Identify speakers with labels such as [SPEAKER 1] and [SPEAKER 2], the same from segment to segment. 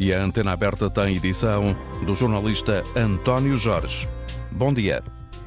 [SPEAKER 1] E a antena aberta tem edição do jornalista António Jorge. Bom dia.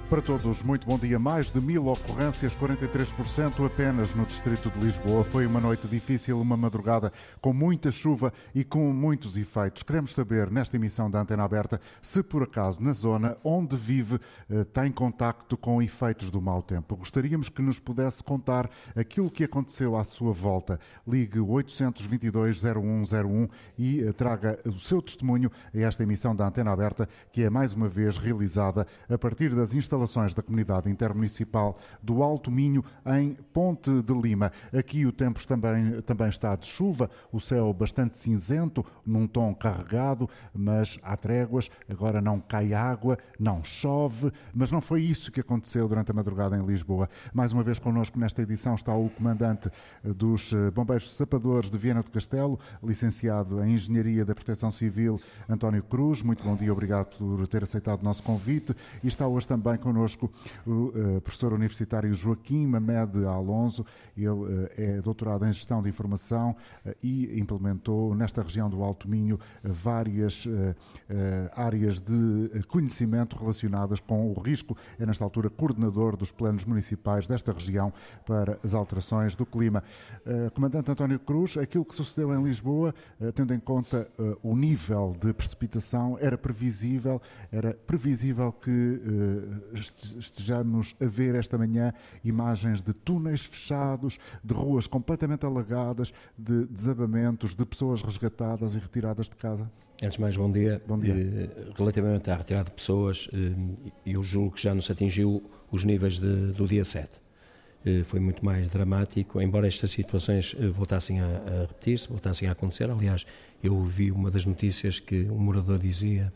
[SPEAKER 2] Para todos, muito bom dia. Mais de mil ocorrências, 43% apenas no distrito de Lisboa. Foi uma noite difícil, uma madrugada com muita chuva e com muitos efeitos. Queremos saber, nesta emissão da Antena Aberta, se por acaso na zona onde vive eh, tem contacto com efeitos do mau tempo. Gostaríamos que nos pudesse contar aquilo que aconteceu à sua volta. Ligue 822-0101 e eh, traga o seu testemunho a esta emissão da Antena Aberta, que é mais uma vez realizada a partir das instalações instalações da Comunidade Intermunicipal do Alto Minho, em Ponte de Lima. Aqui o tempo também, também está de chuva, o céu bastante cinzento, num tom carregado, mas há tréguas. Agora não cai água, não chove, mas não foi isso que aconteceu durante a madrugada em Lisboa. Mais uma vez connosco nesta edição está o comandante dos eh, Bombeiros Sapadores de Viena do Castelo, licenciado em Engenharia da Proteção Civil, António Cruz. Muito bom dia, obrigado por ter aceitado o nosso convite. E está hoje também connosco o uh, professor universitário Joaquim Mamed Alonso. Ele uh, é doutorado em Gestão de Informação uh, e implementou nesta região do Alto Minho várias áreas de conhecimento relacionadas com o risco. É, nesta altura, coordenador dos planos municipais desta região para as alterações do clima. Comandante António Cruz, aquilo que sucedeu em Lisboa, tendo em conta o nível de precipitação, era previsível, era previsível que estejamos a ver esta manhã imagens de túneis fechados, de ruas completamente alagadas, de desabamentos, de pessoas resgatadas e retiradas de casa?
[SPEAKER 3] Antes de mais, bom dia. Bom dia. Eh, relativamente à retirada de pessoas, eh, eu julgo que já nos atingiu os níveis de, do dia 7. Eh, foi muito mais dramático, embora estas situações voltassem a, a repetir-se, voltassem a acontecer. Aliás, eu vi uma das notícias que um morador dizia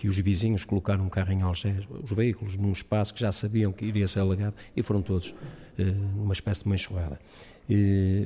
[SPEAKER 3] que os vizinhos colocaram um carro em Algés, os veículos, num espaço que já sabiam que iria ser alagado e foram todos eh, numa espécie de uma.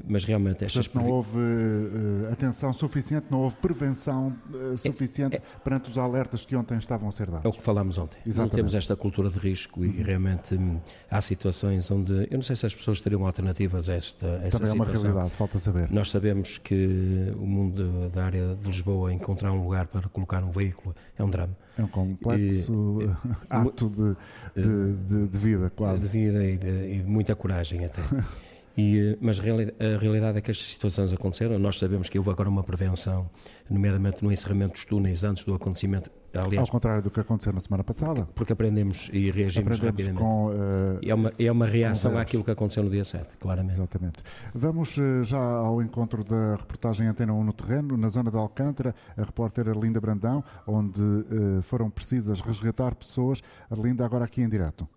[SPEAKER 3] Mas realmente estas
[SPEAKER 2] Portanto, não houve uh, atenção suficiente, não houve prevenção uh, suficiente é, é, perante os alertas que ontem estavam a ser dados.
[SPEAKER 3] É o que falámos ontem. Exatamente. Não temos esta cultura de risco uhum. e realmente hum, há situações onde eu não sei se as pessoas teriam alternativas a esta, a esta
[SPEAKER 2] Também
[SPEAKER 3] situação.
[SPEAKER 2] é uma realidade, falta saber.
[SPEAKER 3] Nós sabemos que o mundo da área de Lisboa encontrar um lugar para colocar um veículo é um drama.
[SPEAKER 2] É um complexo e, ato de, de, de, de, vida, quase.
[SPEAKER 3] De vida e de, e de muita coragem até. E, eh, mas a realidade é que estas situações aconteceram. Nós sabemos que houve agora uma prevenção, nomeadamente no encerramento dos túneis antes do acontecimento.
[SPEAKER 2] Aliás, Ao contrário do que aconteceu na semana passada.
[SPEAKER 3] Porque, aprendemos e reagimos
[SPEAKER 2] aprendemos
[SPEAKER 3] rapidamente.
[SPEAKER 2] Com, uh,
[SPEAKER 3] é, uma, é uma reação àquilo que aconteceu no dia 7, claramente.
[SPEAKER 2] Exatamente. Vamos uh, já ao encontro da reportagem Antena 1 no terreno, na zona de Alcântara, a repórter Arlinda Brandão, onde uh, foram precisas resgatar pessoas. Arlinda, agora aqui em direto.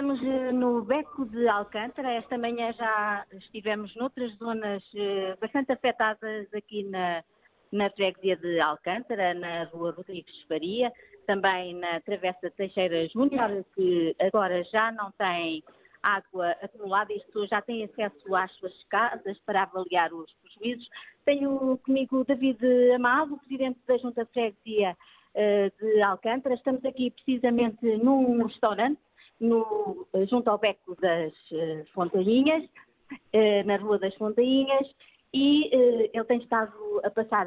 [SPEAKER 4] Estamos eh, no Beco de Alcântara. Esta manhã já estivemos noutras zonas eh, bastante afetadas aqui na, na freguesia de Alcântara, na rua Rodrigues Faria, também na Travessa Teixeira Júnior, que agora já não tem água acumulada e as pessoas já têm acesso às suas casas para avaliar os prejuízos. Tenho comigo David Amado, presidente da Junta de Freguesia eh, de Alcântara. Estamos aqui precisamente num restaurante no, junto ao Beco das uh, Fontainhas, uh, na Rua das Fontainhas, e uh, ele tem estado a passar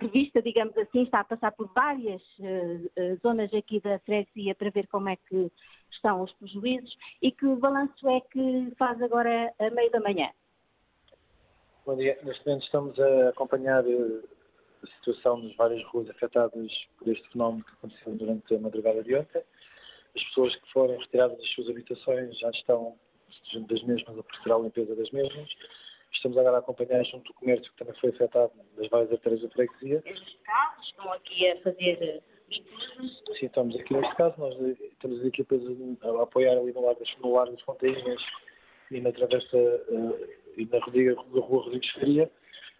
[SPEAKER 4] revista, digamos assim, está a passar por várias zonas aqui da freguesia para ver como é que estão os prejuízos e que balanço é que faz agora a meio da manhã.
[SPEAKER 5] Bom dia. Neste momento estamos a acompanhar a situação nas várias ruas afetadas por este fenómeno que aconteceu durante a madrugada de ontem. As pessoas que foram retiradas das suas habitações já estão junto das mesmas a proceder à limpeza das mesmas. Estamos agora a acompanhar junto do comércio que também foi afetado das várias artérias da freguesia.
[SPEAKER 4] Estes casos estão aqui a fazer?
[SPEAKER 5] Sim, estamos aqui neste caso. Nós temos as equipas a apoiar ali no Largo das, no das Fontainhas e na travessa uh, e na Rodriga, Rua Rodrigues Faria.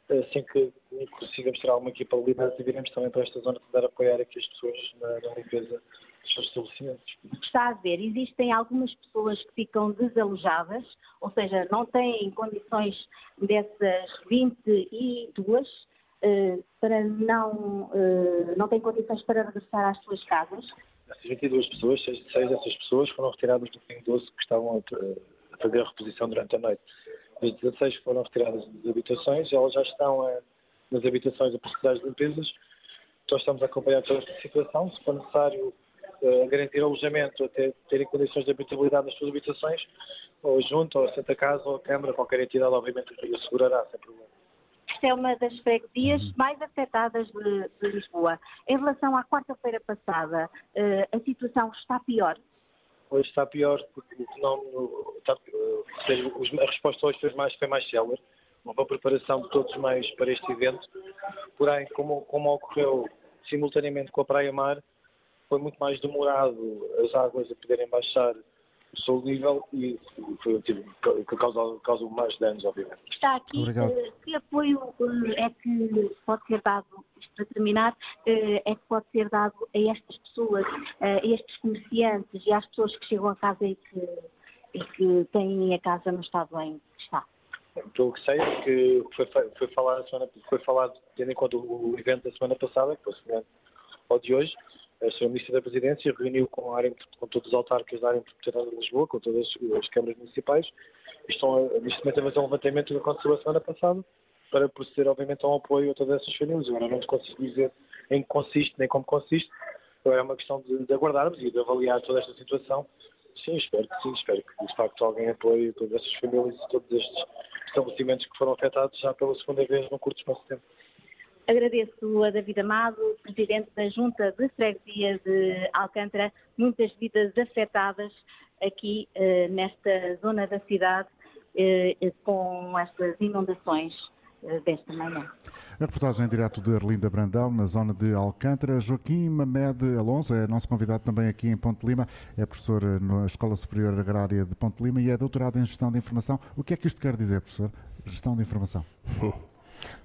[SPEAKER 5] Assim que consigamos ter alguma equipa liberada, viremos também para esta zona tentar apoiar aqui as pessoas na, na limpeza seus estabelecimentos.
[SPEAKER 4] Está a ver, existem algumas pessoas que ficam desalojadas, ou seja, não têm condições dessas 22 eh, para não, eh, não têm condições para regressar às suas casas.
[SPEAKER 5] Essas 22 pessoas, seis, seis dessas pessoas foram retiradas do fim 12 que estavam a, a fazer a reposição durante a noite. As 16 foram retiradas das habitações, elas já estão a nas habitações a possibilidade de limpezas. Nós estamos a acompanhar toda esta situação. Se for necessário uh, garantir alojamento, até terem condições de habitabilidade nas suas habitações, ou junto, ou a Santa Casa, ou a Câmara, qualquer entidade, obviamente, o assegurará, sem problema.
[SPEAKER 4] Esta é uma das freguesias uhum. mais afetadas de, de, Lisboa. Em relação à quarta-feira passada, uh, a situação está pior?
[SPEAKER 5] Hoje está pior, porque o fenómeno, está, uh, a resposta hoje foi mais, foi mais célere uma preparação de todos mais para este evento. Porém, como, como ocorreu simultaneamente com a Praia Mar, foi muito mais demorado as águas a poderem baixar o seu nível e foi o tipo que causou, causou mais danos, obviamente.
[SPEAKER 4] Está aqui, uh, que apoio uh, é que pode ser dado, para terminar, uh, é que pode ser dado a estas pessoas, a estes comerciantes e às pessoas que chegam a casa e que, e que têm a casa no estado em que está?
[SPEAKER 5] Pelo que sei, que foi, foi, falado, semana, foi falado, tendo em conta o evento da semana passada, que foi semelhante ao de hoje, a Sra. Ministra da Presidência reuniu com, área, com todos os autarcas da área metropolitana de Lisboa, com todas as câmaras municipais, e estão neste momento a fazer um levantamento que aconteceu a semana passada, para proceder, obviamente, a um apoio a todas essas famílias. Agora não consigo dizer em que consiste, nem como consiste, agora é uma questão de, de aguardarmos e de avaliar toda esta situação. Sim, espero que sim, espero que de facto alguém apoie todas essas famílias e todos estes estabelecimentos que foram afetados já pela segunda vez num curto espaço de tempo.
[SPEAKER 4] Agradeço a David Amado, Presidente da Junta de Freguesia de Alcântara, muitas vidas afetadas aqui eh, nesta zona da cidade eh, com estas inundações eh, desta manhã.
[SPEAKER 2] A reportagem em direto de Arlinda Brandão, na zona de Alcântara. Joaquim Mamed Alonso é nosso convidado também aqui em Ponte Lima. É professor na Escola Superior Agrária de Ponte Lima e é doutorado em Gestão de Informação. O que é que isto quer dizer, professor? Gestão de Informação.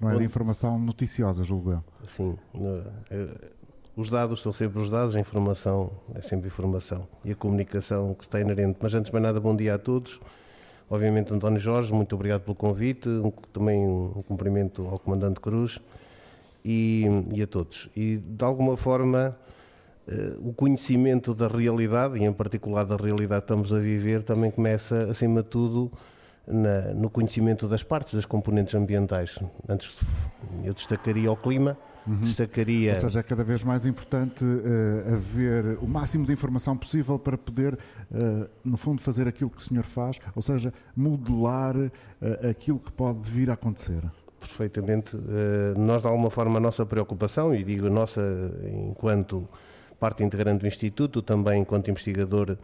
[SPEAKER 2] Não é de informação noticiosa, julgo eu.
[SPEAKER 6] Sim. É, os dados são sempre os dados, a informação é sempre informação. E a comunicação que está inerente. Mas antes de mais nada, bom dia a todos. Obviamente, António Jorge, muito obrigado pelo convite, também um cumprimento ao Comandante Cruz e, e a todos. E, de alguma forma, uh, o conhecimento da realidade, e em particular da realidade que estamos a viver, também começa, acima de tudo, na, no conhecimento das partes, das componentes ambientais. Antes, eu destacaria o clima, Uhum. Destacaria.
[SPEAKER 2] Ou seja, é cada vez mais importante uh, haver o máximo de informação possível para poder, uh, no fundo, fazer aquilo que o senhor faz, ou seja, modelar uh, aquilo que pode vir a acontecer.
[SPEAKER 6] Perfeitamente. nós, de alguma forma, a nossa preocupação, e digo nossa enquanto parte integrante do Instituto, também enquanto investigador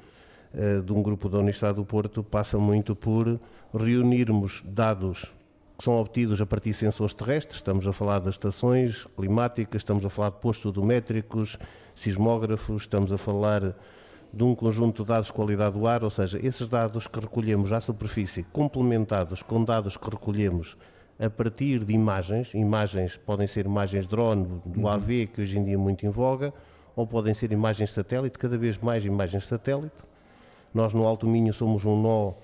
[SPEAKER 6] de um grupo da Universidade do Porto, passa muito por reunirmos dados que são obtidos a partir de sensores terrestres, estamos a falar das estações climáticas, estamos a falar de postos odométricos, sismógrafos, estamos a falar de um conjunto de dados de qualidade do ar, ou seja, esses dados que recolhemos à superfície, complementados com dados que recolhemos a partir de imagens, imagens podem ser imagens drone do. AV, que hoje em dia é muito em voga, ou podem ser imagens satélite, cada vez mais imagens satélite. Nós no Alto Minho somos um nó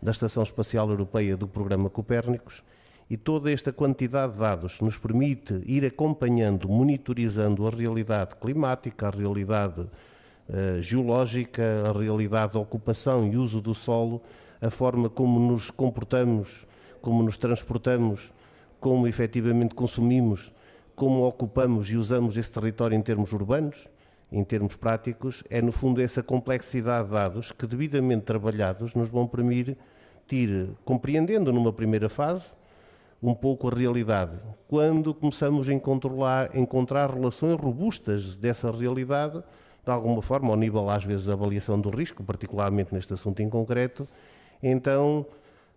[SPEAKER 6] da Estação Espacial Europeia do programa Copérnicos e toda esta quantidade de dados nos permite ir acompanhando, monitorizando a realidade climática, a realidade uh, geológica, a realidade da ocupação e uso do solo, a forma como nos comportamos, como nos transportamos, como efetivamente consumimos, como ocupamos e usamos esse território em termos urbanos, em termos práticos, é no fundo essa complexidade de dados que, devidamente trabalhados, nos vão permitir, compreendendo numa primeira fase, um pouco a realidade. Quando começamos a encontrar, encontrar relações robustas dessa realidade, de alguma forma, ao nível, às vezes, da avaliação do risco, particularmente neste assunto em concreto, então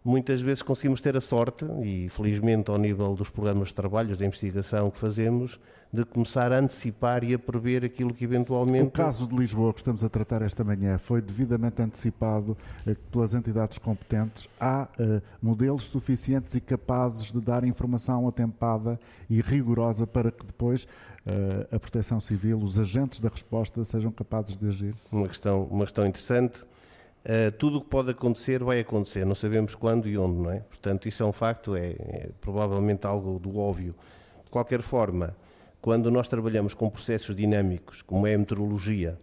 [SPEAKER 6] muitas vezes conseguimos ter a sorte, e felizmente ao nível dos programas de trabalhos, de investigação que fazemos, de começar a antecipar e a prever aquilo que eventualmente.
[SPEAKER 2] O caso de Lisboa que estamos a tratar esta manhã foi devidamente antecipado eh, pelas entidades competentes. Há uh, modelos suficientes e capazes de dar informação atempada e rigorosa para que depois uh, a Proteção Civil, os agentes da resposta, sejam capazes de agir?
[SPEAKER 6] Uma questão, uma questão interessante. Uh, tudo o que pode acontecer vai acontecer, não sabemos quando e onde, não é? Portanto, isso é um facto, é, é provavelmente algo do óbvio. De qualquer forma, quando nós trabalhamos com processos dinâmicos, como é a meteorologia,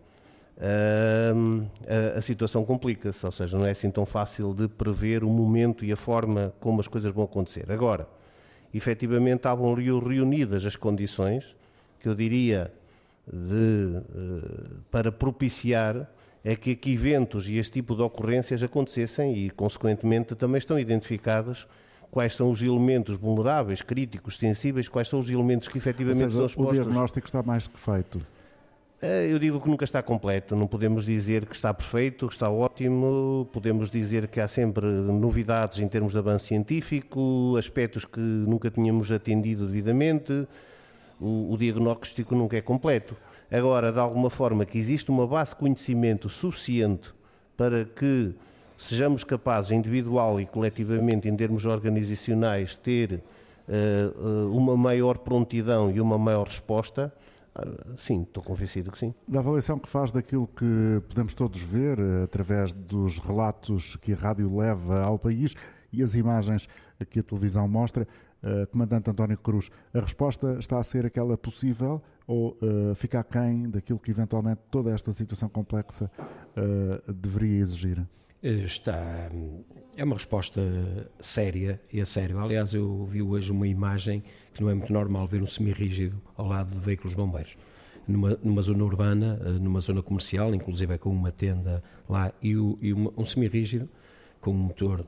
[SPEAKER 6] uh, a, a, situação complica-se, ou seja, não é assim tão fácil de prever o momento e a forma como as coisas vão acontecer. Agora, efetivamente estavam reunidas as condições, que eu diria, de, eh, para propiciar é que, que eventos e este tipo de ocorrências acontecessem e, consequentemente, também estão identificados quais são os elementos vulneráveis, críticos, sensíveis, quais são os elementos que efetivamente seja, são expostos.
[SPEAKER 2] O diagnóstico está mais que feito.
[SPEAKER 6] Eh, eu digo que nunca está completo, não podemos dizer que está perfeito, que está ótimo, podemos dizer que há sempre novidades em termos de avanço científico, aspectos que nunca tínhamos atendido devidamente, o, o diagnóstico nunca é completo. Agora, de alguma forma, que existe uma base de conhecimento suficiente para que sejamos capazes, individual e coletivamente, em termos organizacionais, ter uh, uma maior prontidão e uma maior resposta, Sim, estou convencido que sim.
[SPEAKER 2] Da avaliação que faz daquilo que podemos todos ver eh, através dos relatos que a rádio leva ao país e as imagens que a televisão mostra, uh, Comandante António Cruz, a resposta está a ser aquela possível ou uh, fica aquém daquilo que eventualmente toda esta situação complexa uh, deveria exigir?
[SPEAKER 3] Está. É uma resposta séria e a sério. Aliás, eu vi hoje uma imagem que não é muito normal ver um semi-rígido ao lado de veículos bombeiros. Numa, numa, zona urbana, eh, numa zona comercial, inclusive é com uma tenda lá e, o, e uma, um semi-rígido com um motor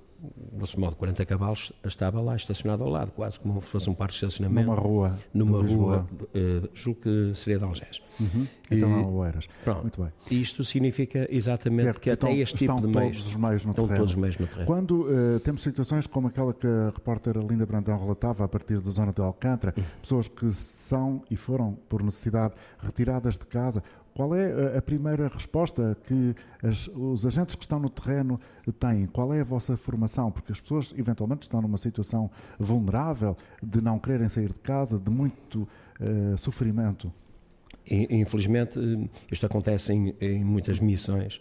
[SPEAKER 3] grosso modo 40 cavalos, estava lá estacionado ao lado, quase como se fosse um parque de estacionamento.
[SPEAKER 2] Numa rua.
[SPEAKER 3] Numa rua, uh, julgo que seria de Algés.
[SPEAKER 2] Uhum. Então não Oeiras. Pronto. Muito bem.
[SPEAKER 3] Isto significa exatamente que, que até este tipo de meios.
[SPEAKER 2] Todos os meios no
[SPEAKER 3] estão
[SPEAKER 2] terreno.
[SPEAKER 3] todos os meios no terreno.
[SPEAKER 2] Quando uh, temos situações como aquela que a repórter Linda Brandão relatava a partir da zona de Alcântara, uhum. pessoas que são e foram, por necessidade, retiradas de casa, qual é a primeira resposta que as, os agentes que estão no terreno têm? Qual é a vossa formação? Porque as pessoas eventualmente estão numa situação vulnerável de não quererem sair de casa, de muito uh, sofrimento.
[SPEAKER 3] Infelizmente, isto acontece em, em muitas missões.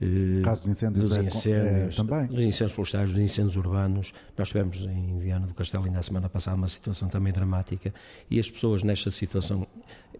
[SPEAKER 2] Eh, Caso de incêndios,
[SPEAKER 3] dos incêndios
[SPEAKER 2] é, também.
[SPEAKER 3] Dos incêndios florestais, dos incêndios urbanos. Nós tivemos em Viana do Castelo ainda a semana passada uma situação também dramática e as pessoas nesta situação,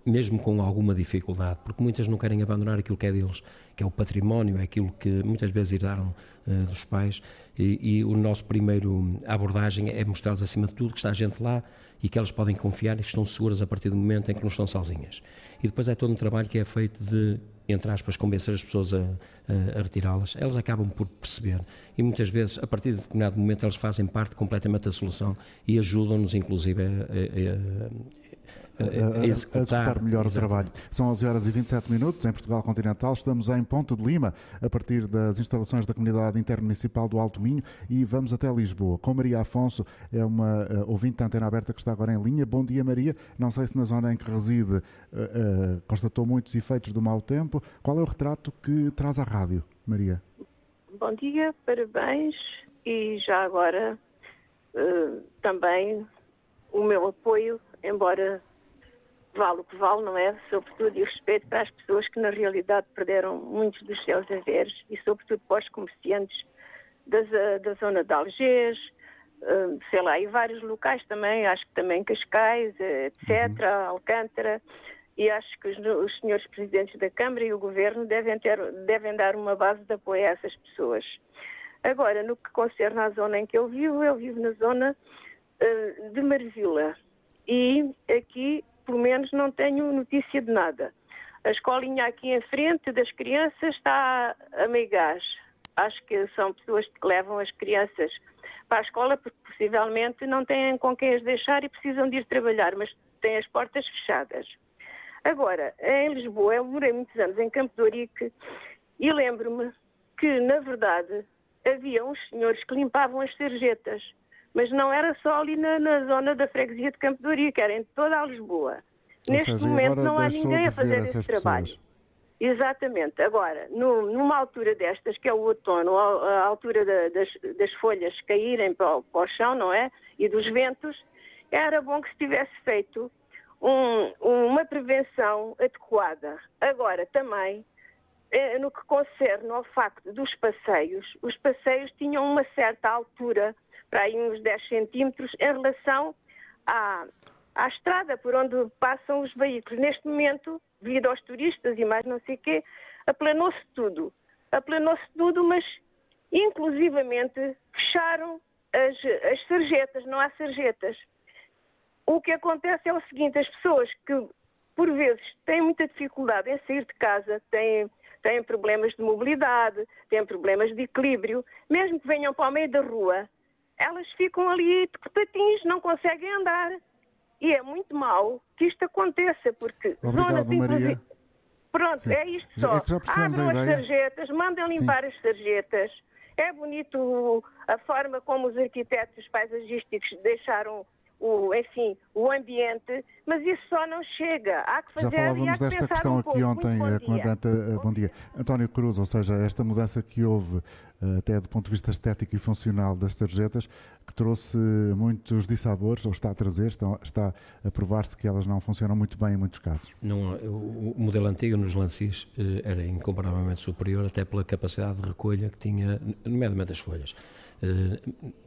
[SPEAKER 3] mesmo com alguma dificuldade, porque muitas não querem abandonar aquilo que é deles, que é o património, é aquilo que muitas vezes herdaram uh, dos pais e, e, o nosso primeiro abordagem é mostrar-lhes acima de tudo que está a gente lá e que elas podem confiar e que estão seguras a partir do momento em que não estão sozinhas. E depois é todo um trabalho que é feito de entre aspas, convencer as pessoas a, a, a retirá-las, elas acabam por perceber. E muitas vezes, a partir de determinado momento, elas fazem parte completamente da solução e ajudam-nos, inclusive, a,
[SPEAKER 2] a, a, executar, melhor o trabalho. São 11 horas e 27 minutos em Portugal Continental. Estamos em Ponte de Lima, a partir das instalações da Comunidade Intermunicipal do Alto Minho e vamos até Lisboa. Com Maria Afonso, é uma uh, ouvinte da antena aberta que está agora em linha. Bom dia, Maria. Não sei se na zona em que reside uh, uh, constatou muitos efeitos do mau tempo. Qual é o retrato que traz à rádio, Maria?
[SPEAKER 7] Bom dia, parabéns e já agora também o meu apoio, embora vale o que vale, não é? Sobretudo e respeito para as pessoas que na realidade perderam muitos dos seus haveres e sobretudo para os comerciantes da, da zona de Algés, uh, sei lá, e vários locais também, acho que também Cascais, etc., uhum. Alcântara, e acho que os, os, senhores presidentes da Câmara e o Governo devem, ter, devem dar uma base de apoio a essas pessoas. Agora, no que concerne à zona em que eu vivo, eu vivo na zona uh, de Marvila. E aqui pelo menos não tenho notícia de nada. A escolinha aqui em frente das crianças está a meio gás. Acho que são pessoas que levam as crianças para a escola porque possivelmente não têm com quem as deixar e precisam de ir trabalhar, mas têm as portas fechadas. Agora, em Lisboa, eu morei muitos anos em Campo de Ourique e lembro-me que, na verdade, havia uns senhores que limpavam as sarjetas mas não era só ali na, na zona da freguesia de Campo de Ourique, era em toda a Lisboa.
[SPEAKER 2] Ou
[SPEAKER 7] Neste
[SPEAKER 2] seja,
[SPEAKER 7] momento não há ninguém a fazer
[SPEAKER 2] esse
[SPEAKER 7] trabalho.
[SPEAKER 2] Pessoas.
[SPEAKER 7] Exatamente. Agora, no, numa altura destas, que é o outono, a, a altura da, das, das, folhas caírem para o, para o, chão, não é? E dos ventos, era bom que se tivesse feito um, uma prevenção adequada. Agora, também, eh, no que concerne ao facto dos passeios, os passeios tinham uma certa altura para aí uns 10 centímetros em relação à, à estrada por onde passam os veículos. Neste momento, devido aos turistas e mais não sei o quê, aplanou-se tudo. Aplanou-se tudo, mas inclusivamente fecharam as, as sarjetas, não há sarjetas. o que acontece é o seguinte: as pessoas que, por vezes, têm muita dificuldade em sair de casa, têm, têm problemas de mobilidade, têm problemas de equilíbrio, mesmo que venham para o meio da rua, elas ficam ali de patins, não conseguem andar. E é muito mau que isto aconteça, porque
[SPEAKER 2] Obrigado,
[SPEAKER 7] zonas
[SPEAKER 2] Maria.
[SPEAKER 7] Pronto,
[SPEAKER 2] Sim.
[SPEAKER 7] é isto
[SPEAKER 2] Já-
[SPEAKER 7] só.
[SPEAKER 2] é
[SPEAKER 7] Abram as sarjetas, mandem limpar as sarjetas. É bonito a forma como os arquitetos paisajísticos deixaram o, enfim, o ambiente, mas isso só não chega. Há que
[SPEAKER 2] Já
[SPEAKER 7] fazer e há
[SPEAKER 2] falávamos
[SPEAKER 7] que
[SPEAKER 2] desta questão
[SPEAKER 7] um
[SPEAKER 2] aqui
[SPEAKER 7] pouco.
[SPEAKER 2] ontem,
[SPEAKER 7] bom
[SPEAKER 2] eh,
[SPEAKER 7] dia.
[SPEAKER 2] Comandante. eh, Bom dia. António Cruz, ou seja, esta mudança que houve, eh, até do ponto de vista estético e funcional das tarjetas, que trouxe muitos dissabores, ou está a trazer, está, está a provar-se que elas não funcionam muito bem em muitos casos.
[SPEAKER 3] Não, o, modelo antigo nos lances era incomparavelmente superior, até pela capacidade de recolha que tinha, nomeadamente as folhas. Eh,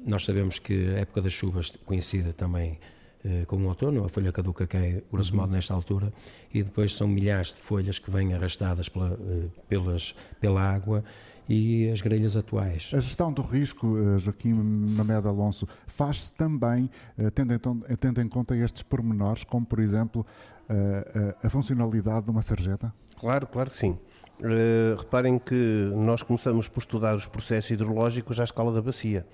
[SPEAKER 3] Nós sabemos que a época das chuvas coincide também eh, com o outono, a folha caduca cai grosso modo nesta altura, e depois são milhares de folhas que vêm arrastadas pela, eh, pelas, pela água e as grelhas atuais.
[SPEAKER 2] A gestão do risco, Joaquim Mamed Alonso, faz-se também tendo, então, eh, tendo em conta estes pormenores, como por exemplo eh, eh, a funcionalidade de uma sarjeta?
[SPEAKER 6] Claro, claro que sim. Eh, reparem que nós começamos por estudar os processos hidrológicos à escala da bacia.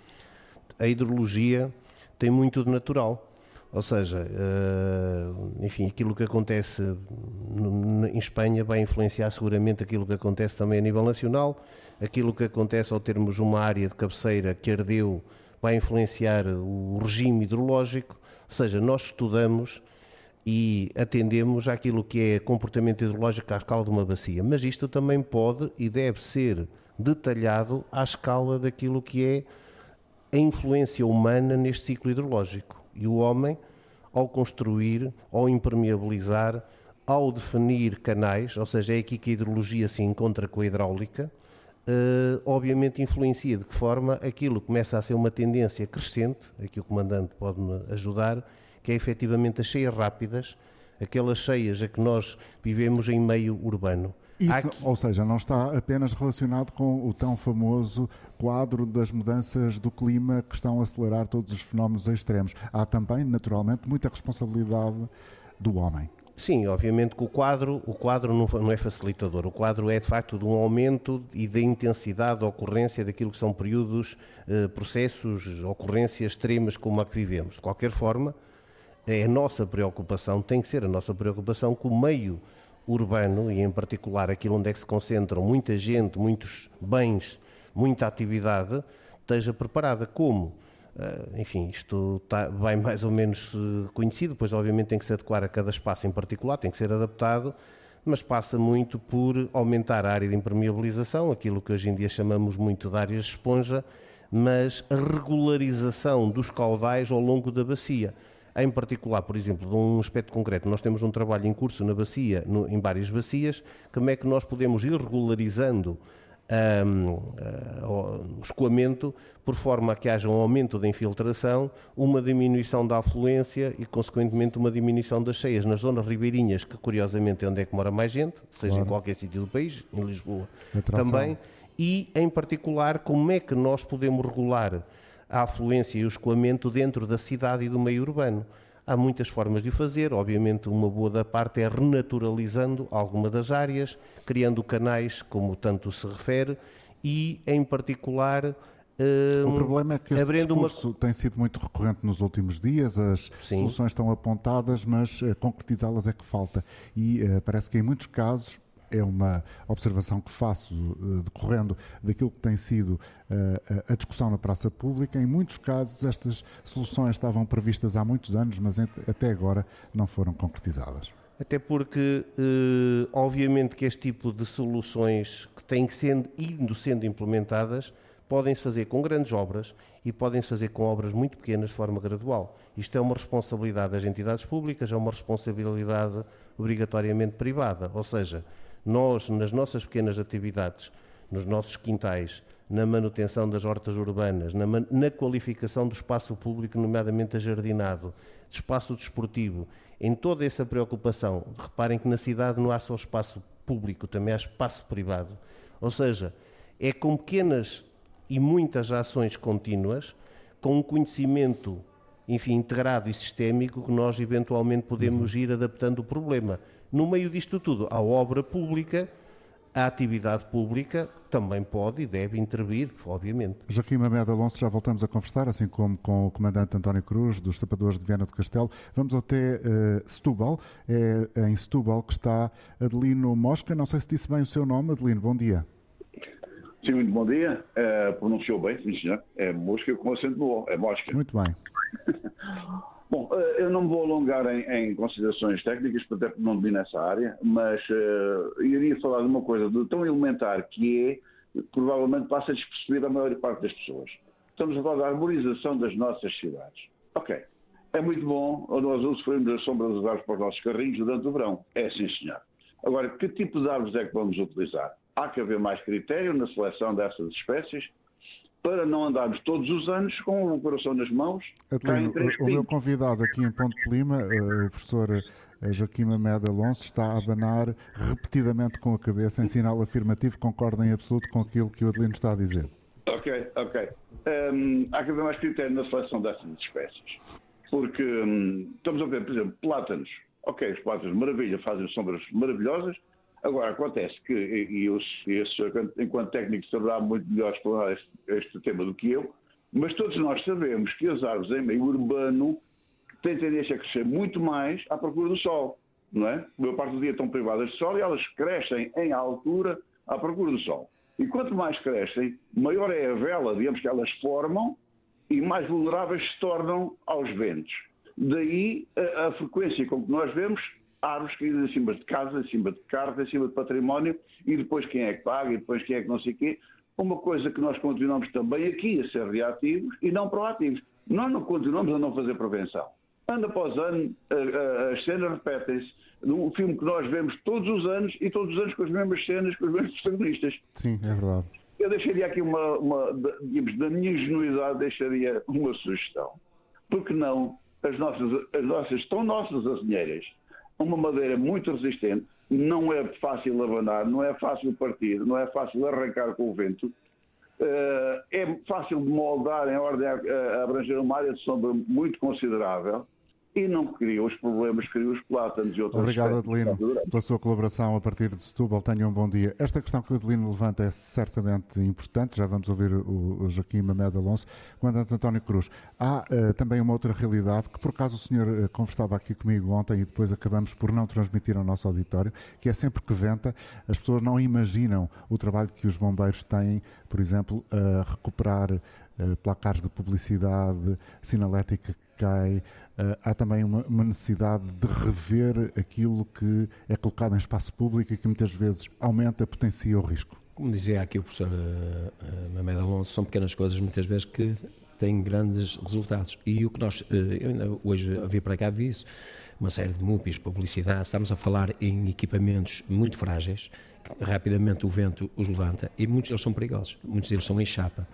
[SPEAKER 6] A hidrologia tem muito de natural. Ou seja, eh, enfim, aquilo que acontece em Espanha vai influenciar seguramente aquilo que acontece também a nível nacional. Aquilo que acontece ao termos uma área de cabeceira que ardeu vai influenciar o regime hidrológico. Ou seja, nós estudamos e atendemos àquilo que é comportamento hidrológico à escala de uma bacia. Mas isto também pode e deve ser detalhado à escala daquilo que é a influência humana neste ciclo hidrológico. E o homem, ao construir, ao impermeabilizar, ao definir canais, ou seja, é aqui que a hidrologia se encontra com a hidráulica, eh, obviamente influencia de que forma aquilo começa a ser uma tendência crescente, aqui o comandante pode-me ajudar, que é efetivamente as cheias rápidas, aquelas cheias a que nós vivemos em meio urbano.
[SPEAKER 2] Isso,
[SPEAKER 6] aqui-
[SPEAKER 2] ou seja, não está apenas relacionado com o tão famoso quadro das mudanças do clima que estão a acelerar todos os fenómenos extremos. Há também, naturalmente, muita responsabilidade do homem.
[SPEAKER 6] Sim, obviamente que o quadro, o quadro não é facilitador. O quadro é de facto de um aumento e da intensidade da ocorrência daquilo que são períodos, eh, processos, ocorrências extremas como a que vivemos. De qualquer forma, é a nossa preocupação, tem que ser a nossa preocupação que o meio urbano, e em particular aquilo onde é que se concentram muita gente, muitos bens, muita atividade, esteja preparada. Como? Eh, enfim, isto tá- vai mais ou menos eh, conhecido, depois obviamente tem que se adequar a cada espaço em particular, tem que ser adaptado, mas passa muito por aumentar a área de impermeabilização, aquilo que hoje em dia chamamos muito de áreas de esponja, mas a regularização dos caudais ao longo da bacia. Em particular, por exemplo, de um aspecto concreto, nós temos um trabalho em curso na bacia, no- em várias bacias, como é que nós podemos ir regularizando ah, o escoamento, por forma a que haja um aumento da infiltração, uma diminuição da afluência e, consequentemente, uma diminuição das cheias nas zonas ribeirinhas, que curiosamente é onde é que mora mais gente, seja em
[SPEAKER 2] Claro.
[SPEAKER 6] qualquer sítio do país, em Lisboa também, e, em particular, como é que nós podemos regular a afluência e o escoamento dentro da cidade e do meio urbano. Há muitas formas de o fazer, obviamente uma boa da parte é renaturalizando alguma das áreas, criando canais, como tanto se refere, e, em particular,
[SPEAKER 2] O
[SPEAKER 6] hum,
[SPEAKER 2] problema é que este
[SPEAKER 6] abrindo uma-
[SPEAKER 2] discurso tem sido muito recorrente nos últimos dias, as
[SPEAKER 6] Sim.
[SPEAKER 2] soluções estão apontadas, mas eh, concretizá-las é que falta. E eh, parece que em muitos casos, é uma observação que faço eh, decorrendo daquilo que tem sido eh, a discussão na praça pública, em muitos casos estas soluções estavam previstas há muitos anos, mas até agora não foram concretizadas.
[SPEAKER 6] Até porque, eh, obviamente, que este tipo de soluções que têm sendo, indo sendo implementadas podem-se fazer com grandes obras e podem-se fazer com obras muito pequenas de forma gradual. Isto é uma responsabilidade das entidades públicas, é uma responsabilidade obrigatoriamente privada. Ou seja, nós, nas nossas pequenas atividades, nos nossos quintais, na manutenção das hortas urbanas, na, na qualificação do espaço público, nomeadamente ajardinado, espaço desportivo, em toda essa preocupação, reparem que na cidade não há só espaço público, também há espaço privado. Ou seja, é com pequenas e muitas ações contínuas, com um conhecimento enfim, integrado e sistémico que nós eventualmente podemos ir adaptando o problema. No meio disto tudo, a obra pública, a atividade pública também pode e deve intervir, obviamente.
[SPEAKER 2] Joaquim Mamed Alonso, já voltamos a conversar, assim como com o comandante António Cruz, dos Sapadores de Viana do Castelo. Vamos até uh, Setúbal, é em Setúbal que está Adelino Mosca. Não sei se disse bem o seu nome, Adelino, bom dia.
[SPEAKER 8] Sim, muito bom dia. É, pronunciou bem, sim, senhor. É mosca com acento no é mosca.
[SPEAKER 2] Muito bem.
[SPEAKER 8] Bom, eh, eu não me vou alongar em, em considerações técnicas, até porque não domino essa área, mas uh, iria falar de uma coisa de tão elementar que é, provavelmente passa despercebida a maior parte das pessoas. Estamos a falar da arborização das nossas cidades. Ok, é muito bom, nós usufruímos a sombra das árvores para os nossos carrinhos durante o verão. É sim, senhor. Agora, que tipo de árvores é que vamos utilizar? Há que haver mais critério na seleção dessas espécies para não andarmos todos os anos com o coração nas mãos.
[SPEAKER 2] Adelino, o, o meu convidado aqui em Ponte de Lima, uh, o professor uh, Joaquim Mamed Alonso, está a abanar repetidamente com a cabeça em sinal afirmativo, concorda em absoluto com aquilo que o Adelino está a dizer.
[SPEAKER 8] Ok, ok. Um, há que haver mais critério na seleção dessas espécies. Porque um, estamos a ver, por exemplo, plátanos. Ok, os plátanos, maravilha, fazem sombras maravilhosas, Agora, acontece que, e eu, enquanto técnico, saberá muito melhor explorar este, este, tema do que eu, mas todos nós sabemos que as árvores em meio urbano têm tendência a crescer muito mais à procura do sol, não é? A maior parte do dia estão privadas de sol e elas crescem em altura à procura do sol. E quanto mais crescem, maior é a vela, digamos, que elas formam e mais vulneráveis se tornam aos ventos. Daí a, a frequência com que nós vemos árvores caídas acima de casa, acima de carros, acima de património, e depois quem é que paga, e depois quem é que não sei o quê. Uma coisa que nós continuamos também aqui a ser reativos e não proativos. Nós não continuamos a não fazer prevenção. Ano após ano, as cenas repetem-se. Num filme que nós vemos todos os anos e todos os anos com as mesmas cenas, com os mesmos protagonistas.
[SPEAKER 2] Sim, é verdade.
[SPEAKER 8] Eu deixaria aqui uma, uma digamos, da minha ingenuidade, deixaria uma sugestão. Porque não as nossas, as nossas tão nossas azinheiras, uma madeira muito resistente, não é fácil abanar, não é fácil partir, não é fácil arrancar com o vento, eh, é fácil de moldar em ordem a abranger uma área de sombra muito considerável e não cria os problemas, cria os plátanos e outras
[SPEAKER 2] Obrigado, Adelino, pela sua colaboração a partir de Setúbal. Tenha um bom dia. Esta questão que o Adelino levanta é certamente importante. Já vamos ouvir o Joaquim Mamed Alonso. Comandante António Cruz, há uh, também uma outra realidade que, por acaso, o senhor uh, conversava aqui comigo ontem e depois acabamos por não transmitir ao nosso auditório, que é sempre que venta, as pessoas não imaginam o trabalho que os bombeiros têm, por exemplo, a recuperar uh, placares de publicidade, sinalética cai, uh, há também uma, uma, necessidade de rever aquilo que é colocado em espaço público e que muitas vezes aumenta, potencia o risco.
[SPEAKER 3] Como dizia aqui o professor uh, Mamed Alonso, são pequenas coisas muitas vezes que têm grandes resultados. E o que nós, uh, hoje vi para cá, vi isso, uma série de MUPIs, publicidade, estamos a falar em equipamentos muito frágeis, rapidamente o vento os levanta e muitos deles são perigosos, muitos deles são em chapa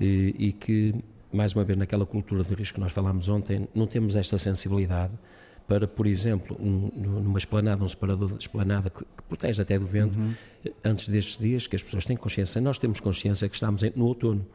[SPEAKER 3] e, e que mais uma vez, naquela cultura de risco que nós falámos ontem, não temos esta sensibilidade para, por exemplo, um, numa esplanada, um separador de esplanada que, que protege até do vento, uhum. antes destes dias, que as pessoas têm consciência, nós temos consciência que estamos no outono.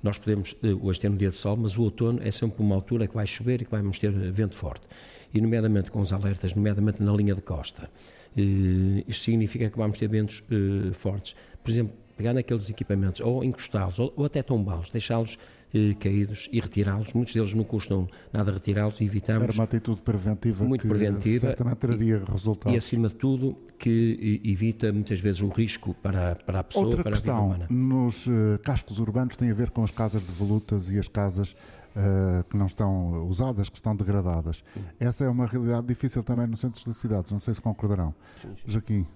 [SPEAKER 3] Nós podemos, eh, hoje ter um dia de sol, mas o outono é sempre uma altura que vai chover e que vamos ter vento forte. E, nomeadamente com os alertas, nomeadamente na linha de costa. Uh, isto significa que vamos ter ventos uh, fortes. Por exemplo, pegar naqueles equipamentos, ou encostá-los, ou, ou até tombá-los, deixá-los eh, caídos e retirá-los. Muitos deles não custam nada retirá-los e evitamos.
[SPEAKER 2] Era uma atitude preventiva
[SPEAKER 3] muito
[SPEAKER 2] que
[SPEAKER 3] preventiva,
[SPEAKER 2] certamente traria
[SPEAKER 3] e,
[SPEAKER 2] resultados.
[SPEAKER 3] E, acima de tudo, que evita muitas vezes o risco para, para a pessoa,
[SPEAKER 2] Outra
[SPEAKER 3] para
[SPEAKER 2] questão,
[SPEAKER 3] a vida humana.
[SPEAKER 2] nos uh, cascos urbanos tem a ver com as casas de volutas e as casas Uh, que não estão usadas, que estão degradadas. Sim. Essa é uma realidade difícil também nos centros das cidades, não sei se concordarão. Sim, sim. Joaquim.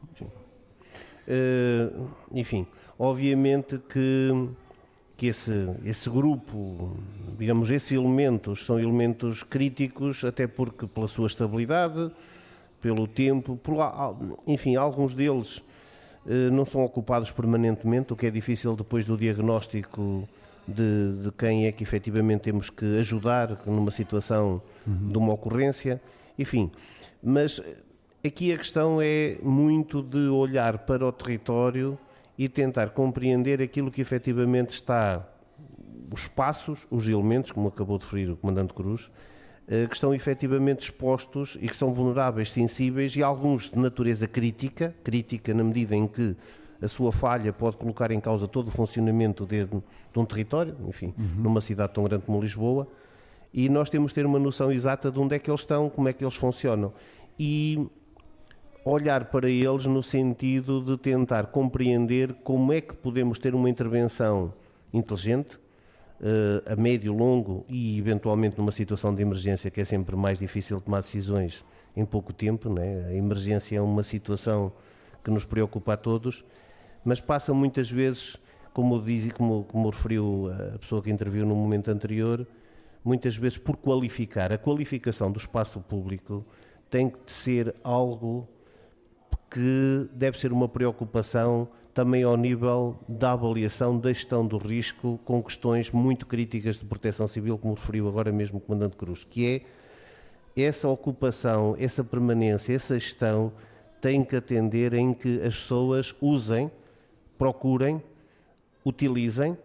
[SPEAKER 6] Uh, enfim, obviamente que que esse, esse grupo, digamos, esses elementos são elementos críticos, até porque pela sua estabilidade, pelo tempo, por, enfim, alguns deles eh, não são ocupados permanentemente, o que é difícil depois do diagnóstico de, de quem é que efetivamente temos que ajudar numa situação uhum. de uma ocorrência, enfim. Mas aqui a questão é muito de olhar para o território e tentar compreender aquilo que efetivamente está os espaços, os elementos, como acabou de referir o Comandante Cruz, eh, que estão efetivamente expostos e que são vulneráveis, sensíveis e alguns de natureza crítica, crítica na medida em que a sua falha pode colocar em causa todo o funcionamento de, de um território, enfim, uhum. numa cidade tão grande como Lisboa, e nós temos de ter uma noção exata de onde é que eles estão, como é que eles funcionam. E olhar para eles no sentido de tentar compreender como é que podemos ter uma intervenção inteligente, uh, a médio, longo e eventualmente numa situação de emergência que é sempre mais difícil tomar decisões em pouco tempo. Né? A emergência é uma situação que nos preocupa a todos, mas passa muitas vezes, como, diz, como, como referiu a pessoa que interviu no momento anterior, muitas vezes por qualificar. A qualificação do espaço público tem que ser algo que deve ser uma preocupação também ao nível da avaliação da gestão do risco com questões muito críticas de proteção civil, como referiu agora mesmo o Comandante Cruz, que é essa ocupação, essa permanência, essa gestão tem que atender em que as pessoas usem, procurem, utilizem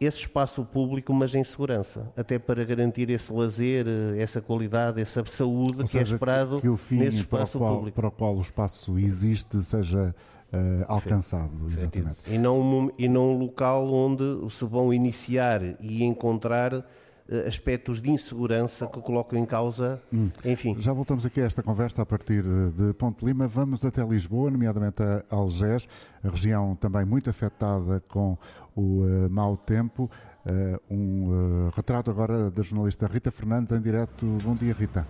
[SPEAKER 6] esse espaço público, mas em segurança, até para garantir esse lazer, essa qualidade, essa saúde
[SPEAKER 2] Ou
[SPEAKER 6] que é
[SPEAKER 2] seja,
[SPEAKER 6] é esperado
[SPEAKER 2] que o fim
[SPEAKER 6] nesse espaço
[SPEAKER 2] para qual,
[SPEAKER 6] público.
[SPEAKER 2] para o qual o espaço existe seja uh, alcançado. Exatamente.
[SPEAKER 6] E não, um, e não um local onde se vão iniciar e encontrar aspectos de insegurança que colocam em causa, hum. enfim.
[SPEAKER 2] Já voltamos aqui a esta conversa a partir de Ponte Lima. Vamos até Lisboa, nomeadamente a Algés, a região também muito afetada com o uh, mau tempo. um retrato agora da jornalista Rita Fernandes em direto. Bom dia, Rita.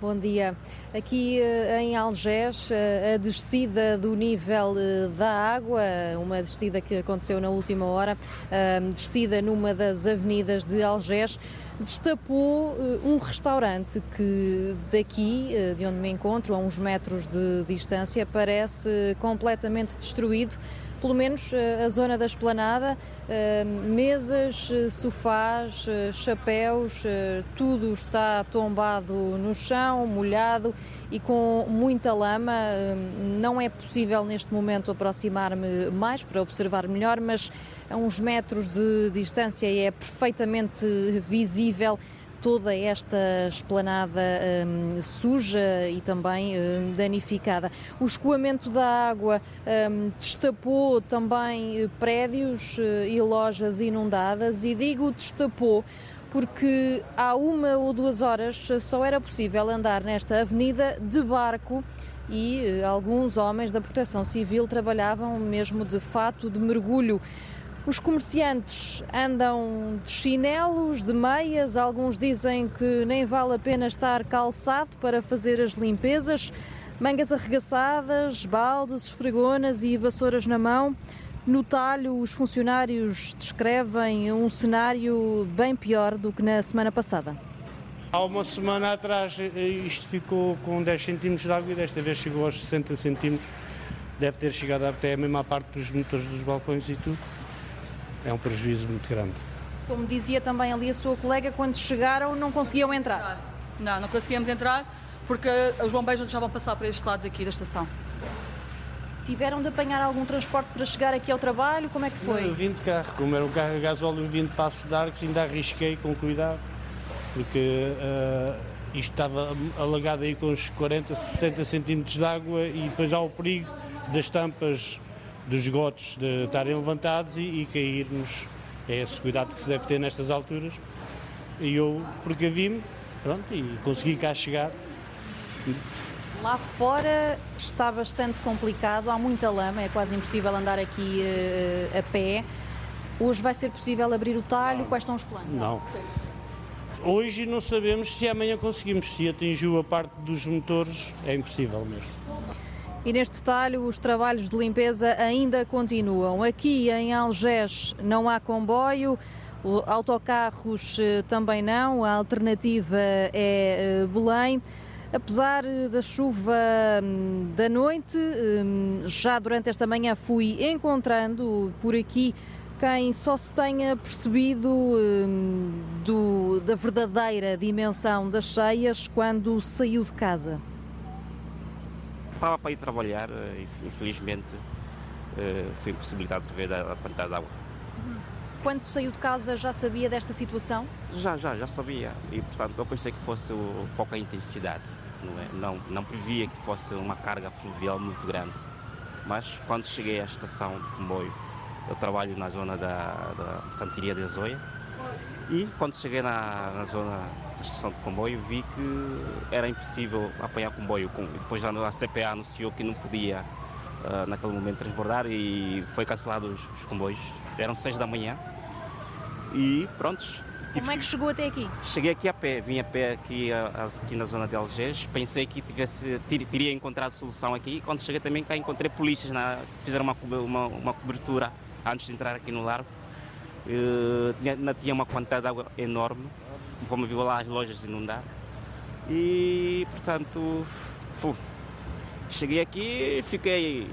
[SPEAKER 9] Bom dia. Aqui eh, em Algés, eh, a descida do nível eh, da água, uma descida que aconteceu na última hora, descida numa das avenidas de Algés, destapou um restaurante que daqui, de onde me encontro, a uns metros de distância, parece completamente destruído pelo menos eh, a zona da esplanada, eh, mesas, eh, sofás, chapéus, tudo está tombado no chão, molhado e com muita lama. Não é possível neste momento aproximar-me mais para observar melhor, mas a uns metros de distância é perfeitamente visível toda esta esplanada um, suja e também um, danificada. O escoamento da água um, destapou também eh, prédios uh, e lojas inundadas e digo destapou porque há uma ou duas horas só era possível andar nesta avenida de barco e uh, alguns homens da Proteção Civil trabalhavam mesmo de fato de mergulho. Os comerciantes andam de chinelos, de meias, alguns dizem que nem vale a pena estar calçado para fazer as limpezas, mangas arregaçadas, baldes, esfregonas e vassouras na mão. No talho, os funcionários descrevem um cenário bem pior do que na semana passada.
[SPEAKER 10] Há uma semana atrás isto ficou com 10 centímetros de água e desta vez chegou aos 60 centímetros. Deve ter chegado até a mesma parte dos motores dos balcões e tudo é um prejuízo muito grande.
[SPEAKER 9] Como dizia também ali a sua colega, quando chegaram não conseguiam entrar?
[SPEAKER 11] Não, não conseguíamos entrar porque os bombeiros não deixavam passar para este lado aqui da estação.
[SPEAKER 9] Tiveram de apanhar algum transporte para chegar aqui ao trabalho? Como é que foi?
[SPEAKER 10] Eu vim de carro, como era um carro a gasóleo, vim de Passo de Arcos, ainda arrisquei com cuidado, porque uh, isto estava alagado aí com uns 40, 60 centímetros de água e depois há o perigo das tampas dos esgotos de estarem levantados e, e cairmos. É esse cuidado que se deve ter nestas alturas. E eu precavi-me pronto, e consegui cá chegar.
[SPEAKER 9] Lá fora está bastante complicado, há muita lama, é quase impossível andar aqui uh, a pé. Hoje vai ser possível abrir o talho? Não. Quais são os planos?
[SPEAKER 10] Não. Hoje não sabemos se amanhã conseguimos. Se atingiu a parte dos motores, é impossível mesmo.
[SPEAKER 9] E neste talho os trabalhos de limpeza ainda continuam. Aqui em Algés não há comboio, autocarros eh, também não, a alternativa é eh, Belém. Apesar eh, da chuva hum, da noite, hum, já durante esta manhã fui encontrando por aqui quem só se tenha percebido hum, do, da verdadeira dimensão das cheias quando saiu de casa
[SPEAKER 12] estava para ir trabalhar e infelizmente uh, fui impossibilitado de ver a, a quantidade de água.
[SPEAKER 9] Uhum. Quando saiu de casa já sabia desta situação?
[SPEAKER 12] Já, já, já sabia. E portanto eu pensei que fosse pouca intensidade. Não, é? não, não previa que fosse uma carga fluvial muito grande. Mas quando cheguei à estação de comboio, eu trabalho na zona da, da Santiria de Azoia, e quando cheguei na, na zona da estação de comboio vi que era impossível apanhar comboio. Depois a CPA anunciou que não podia uh, naquele momento transbordar e foi cancelado os, os comboios. Eram seis da manhã e prontos.
[SPEAKER 9] Como é que chegou até aqui?
[SPEAKER 12] Cheguei aqui a pé, vim a pé aqui, aqui na zona de Algés. Pensei que tivesse, teria encontrado solução aqui. Quando cheguei também cá encontrei polícias, na, fizeram uma, uma, uma cobertura antes de entrar aqui no largo. Uh, tinha, tinha uma quantidade de água enorme, como viu lá as lojas inundar. E, portanto, fu, cheguei aqui fiquei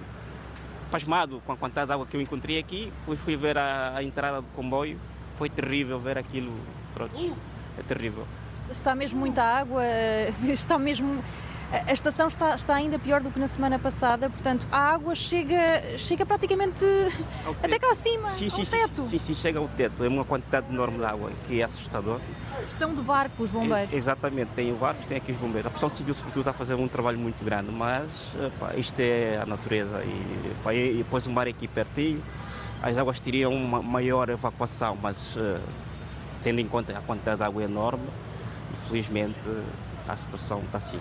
[SPEAKER 12] pasmado com a quantidade de água que eu encontrei aqui. Fui, fui ver a, a entrada do comboio foi terrível ver aquilo. Pronto, é terrível.
[SPEAKER 9] Está mesmo muita água, está mesmo. A estação está, está ainda pior do que na semana passada, portanto a água chega, chega praticamente até cá acima,
[SPEAKER 12] sim,
[SPEAKER 9] ao
[SPEAKER 12] sim,
[SPEAKER 9] teto.
[SPEAKER 12] Sim, sim, chega ao teto. É uma quantidade enorme de água que é assustador.
[SPEAKER 9] Estão de barco os bombeiros.
[SPEAKER 12] É, exatamente, tem o barco, tem aqui os bombeiros. A pessoa civil, sobretudo, está a fazer um trabalho muito grande, mas isto é a natureza e, pá, e, e depois o mar aqui pertinho as águas teriam uma maior evacuação, mas uh, tendo em conta a quantidade de água enorme, infelizmente a situação está assim.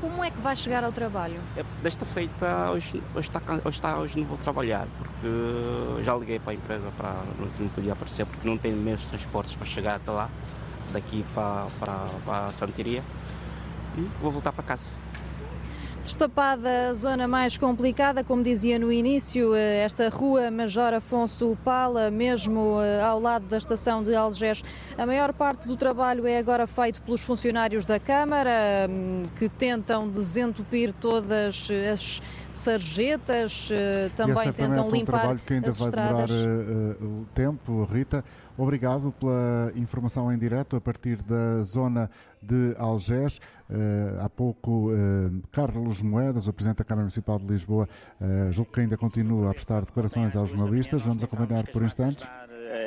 [SPEAKER 9] Como é que vai chegar ao trabalho?
[SPEAKER 12] É, desta feita, hoje, hoje, está, hoje, está, hoje não vou trabalhar, porque já liguei para a empresa para não, não podia aparecer, porque não tenho meios de transportes para chegar até lá, daqui para, para, para a Santiria, e vou voltar para casa.
[SPEAKER 9] Destapada a zona mais complicada, como dizia no início, eh, esta rua Major Afonso Pala, mesmo eh, ao lado da estação de Algés. A maior parte do trabalho é agora feito pelos funcionários da Câmara, hum, que tentam desentupir todas as sarjetas, eh, também tentam limpar
[SPEAKER 2] um trabalho que ainda vai
[SPEAKER 9] estradas.
[SPEAKER 2] demorar uh, tempo, Rita. Obrigado pela informação em direto a partir da zona de Algés. Uh, há pouco, uh, Carlos Moedas, o Presidente da Câmara Municipal de Lisboa, uh, julgo que ainda continua a prestar declarações aos jornalistas. Vamos acompanhar por instantes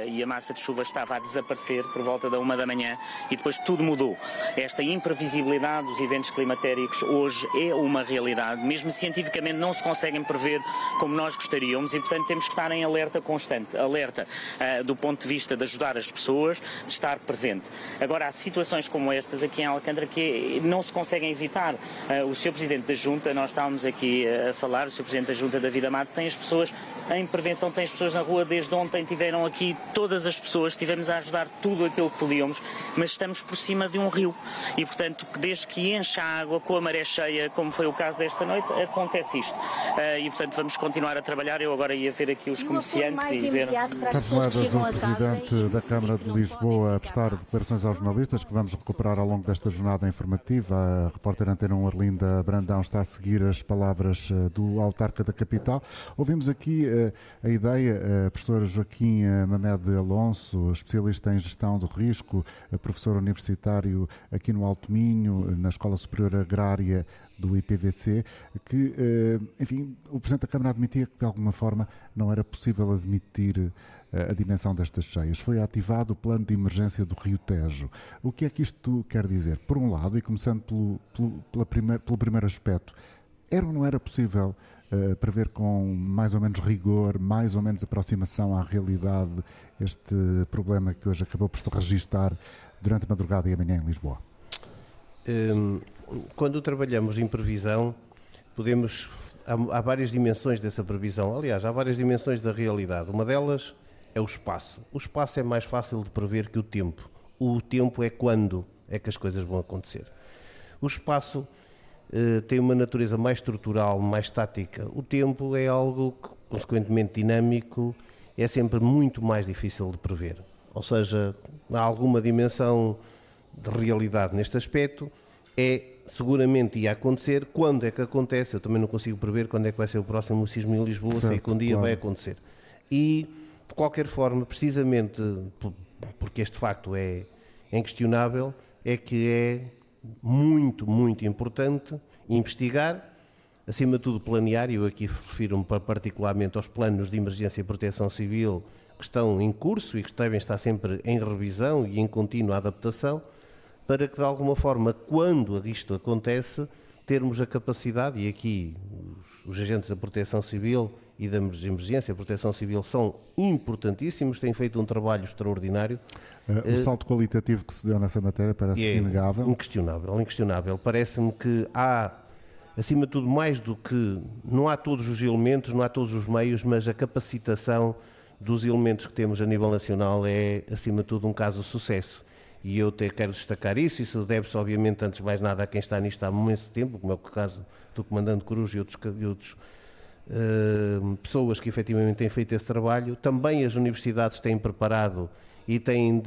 [SPEAKER 13] e a massa de chuva estava a desaparecer por volta da uma da manhã e depois tudo mudou. Esta imprevisibilidade dos eventos climatéricos hoje é uma realidade, mesmo cientificamente não se conseguem prever como nós gostaríamos e, portanto, temos que estar em alerta constante. Alerta uh, do ponto de vista de ajudar as pessoas, de estar presente. Agora, há situações como estas aqui em Alcântara que não se conseguem evitar. Uh, o Sr. Presidente da Junta, nós estávamos aqui a falar, o Sr. Presidente da Junta, David Amado, tem as pessoas em prevenção, tem as pessoas na rua desde ontem, tiveram aqui todas as pessoas, estivemos a ajudar tudo aquilo que podíamos, mas estamos por cima de um rio e, portanto, desde que enche a água com a maré cheia, como foi o caso desta noite, acontece isto. Uh, e, portanto, vamos continuar a trabalhar. Eu agora ia ver aqui os comerciantes e ver.
[SPEAKER 2] Carlos Moedas, o Presidente e... da Câmara de Lisboa, a prestar declarações aos jornalistas que vamos recuperar ao longo desta jornada informativa. A repórter Antena 1 Arlinda Brandão está a seguir as palavras eh, do autarca da capital. Ouvimos aqui uh, a ideia, uh, professor Joaquim Mamed Alonso, especialista em gestão do risco, professor universitário aqui no Alto Minho, na Escola Superior Agrária do IPVC, que, enfim, o Presidente da Câmara admitia que de alguma forma não era possível admitir a dimensão destas cheias. Foi ativado o plano de emergência do Rio Tejo. O que é que isto quer dizer? Por um lado, e começando pelo, pelo, primeir, pelo primeiro aspecto, era ou não era possível uh, prever com mais ou menos rigor, mais ou menos aproximação à realidade, este problema que hoje acabou por se registar durante a madrugada e amanhã em Lisboa?
[SPEAKER 6] Um, quando trabalhamos em previsão, podemos. Há, há várias dimensões dessa previsão. Aliás, há várias dimensões da realidade. Uma delas é o espaço. O espaço é mais fácil de prever que o tempo. O tempo é quando é que as coisas vão acontecer. O espaço tem uma natureza mais estrutural, mais estática. O tempo é algo que, consequentemente dinâmico, é sempre muito mais difícil de prever. Ou seja, há alguma dimensão de realidade neste aspecto. É seguramente ia acontecer. Quando é que acontece? Eu também não consigo prever quando é que vai ser o próximo sismo em Lisboa, certo, sei que um dia claro. vai acontecer. E de qualquer forma, precisamente porque este facto é, é inquestionável, é que é muito, muito importante investigar, acima de tudo planear, e eu aqui refiro-me particularmente aos planos de emergência e proteção civil que estão em curso e que devem estar sempre em revisão e em contínua adaptação, para que de alguma forma, quando isto acontece, termos a capacidade, e aqui os, os agentes da proteção civil e da emergência, a proteção civil são importantíssimos, têm feito um trabalho extraordinário.
[SPEAKER 2] Uh, o salto qualitativo que se deu nessa matéria parece é inegável.
[SPEAKER 6] Inquestionável, inquestionável. Parece-me que há, acima de tudo, mais do que. Não há todos os elementos, não há todos os meios, mas a capacitação dos elementos que temos a nível nacional é, acima de tudo, um caso de sucesso e eu até quero destacar isso. Isso deve-se, obviamente, antes de mais nada, a quem está nisto há muito tempo, como é o caso do Comandante Cruz e outros, e outros uh, pessoas que efetivamente têm feito esse trabalho. Também as universidades têm preparado e têm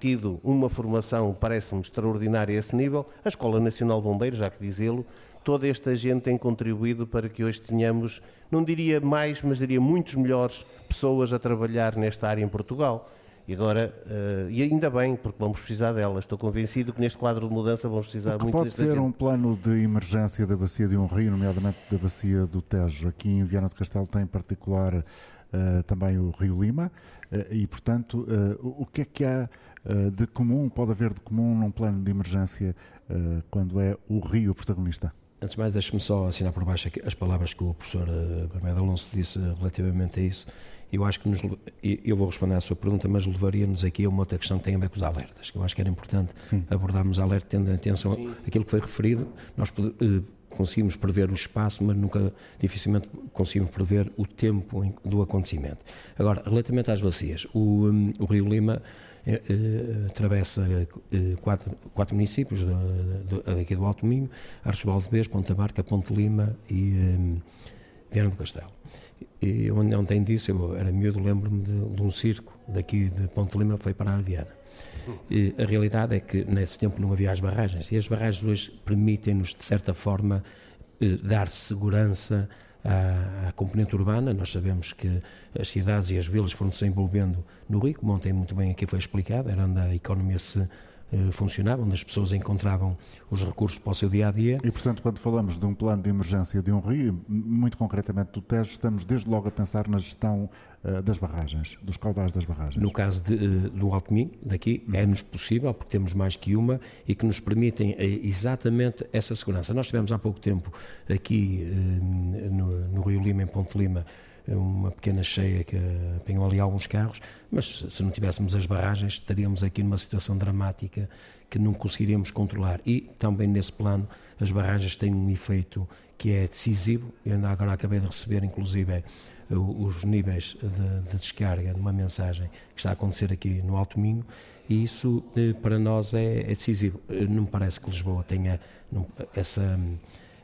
[SPEAKER 6] tido uma formação, parece-me, extraordinária a esse nível. A Escola Nacional de Bombeiros, já que dizê-lo, toda esta gente tem contribuído para que hoje tenhamos, não diria mais, mas diria muitos melhores pessoas a trabalhar nesta área em Portugal. E agora, uh, e ainda bem, porque vamos precisar delas. Estou convencido que neste quadro de mudança vamos precisar
[SPEAKER 2] o
[SPEAKER 6] que muito
[SPEAKER 2] pode ser
[SPEAKER 6] gente.
[SPEAKER 2] um plano de emergência da bacia de um rio, nomeadamente da bacia do Tejo. Aqui em Viana do Castelo tem em particular uh, também o Rio Lima. Uh, e, portanto, o que é que há de comum, pode haver de comum num plano de emergência quando é o rio protagonista?
[SPEAKER 3] Antes de mais, deixe-me só assinar por baixo as palavras que o professor Barmedo Alonso disse relativamente a isso eu acho que nos, eu vou responder à sua pergunta, mas levaria-nos aqui a uma outra questão que tem a ver com os alertas, que eu acho que era importante Sim. abordarmos alerta tendo atenção Sim. àquilo que foi referido. Nós eh, conseguimos prever o espaço, mas nunca, dificilmente conseguimos prever o tempo do acontecimento. Agora, relativamente às bacias, o, um, o Rio Lima eh, eh, atravessa eh, quatro, quatro municípios daqui do Alto Minho, Archibald de Bês, Ponta Barca, Ponte Lima e um, Viana do Castelo. E ontem disse, eu era miúdo, lembro-me de, de, um circo daqui de Ponte Lima foi para a Viana. E a realidade é que nesse tempo não havia as barragens e as barragens hoje permitem-nos, de certa forma, eh, dar segurança à, à, componente urbana. Nós sabemos que as cidades e as vilas foram se envolvendo no rio, ontem muito bem aqui foi explicado, era onde a economia se eh, funcionava, onde as pessoas encontravam os recursos para o seu dia a dia.
[SPEAKER 2] E, portanto, quando falamos de um plano de emergência de um rio, muito concretamente do Tejo, estamos desde logo a pensar na gestão uh, das barragens, dos caudais das barragens.
[SPEAKER 3] No caso de, uh, do Alto Minho, daqui, uhum. é-nos possível, porque temos mais que uma e que nos permitem uh, exatamente essa segurança. Nós tivemos há pouco tempo aqui no, no Rio Lima, em Ponte Lima, uma pequena cheia que apanhou ali alguns carros, mas se não tivéssemos as barragens estaríamos aqui numa situação dramática que não conseguiríamos controlar. E também nesse plano as barragens têm um efeito que é decisivo. Eu ainda agora acabei de receber, inclusive, os níveis de, de descarga numa mensagem que está a acontecer aqui no Alto Minho e isso eh, para nós é, é decisivo. Eh, não me parece que Lisboa tenha essa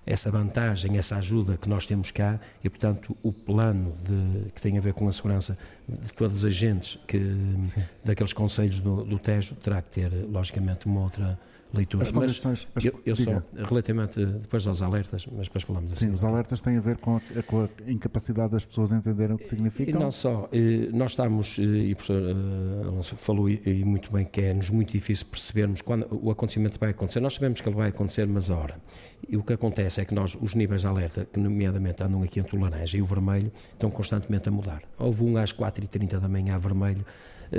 [SPEAKER 3] essa vantagem, essa ajuda que nós temos cá e, portanto, o plano de, que tem a ver com a segurança de todos os agentes que, daqueles conselhos do, do Tejo terá que ter, logicamente, uma outra leitura.
[SPEAKER 2] As condições,
[SPEAKER 3] mas eu, eu só, relativamente depois aos alertas, mas depois falamos assim.
[SPEAKER 2] Sim, os alertas têm a ver com a, com a incapacidade das pessoas entenderem o que significa.
[SPEAKER 3] E não só, eh, nós estamos, eh, e o professor eh, Alonso falou e muito bem que é-nos muito difícil percebermos quando o acontecimento vai acontecer. Nós sabemos que ele vai acontecer, mas a hora. E o que acontece é que nós, os níveis de alerta, que nomeadamente andam aqui entre o laranja e o vermelho, estão constantemente a mudar. Houve um às 4h30 da manhã vermelho,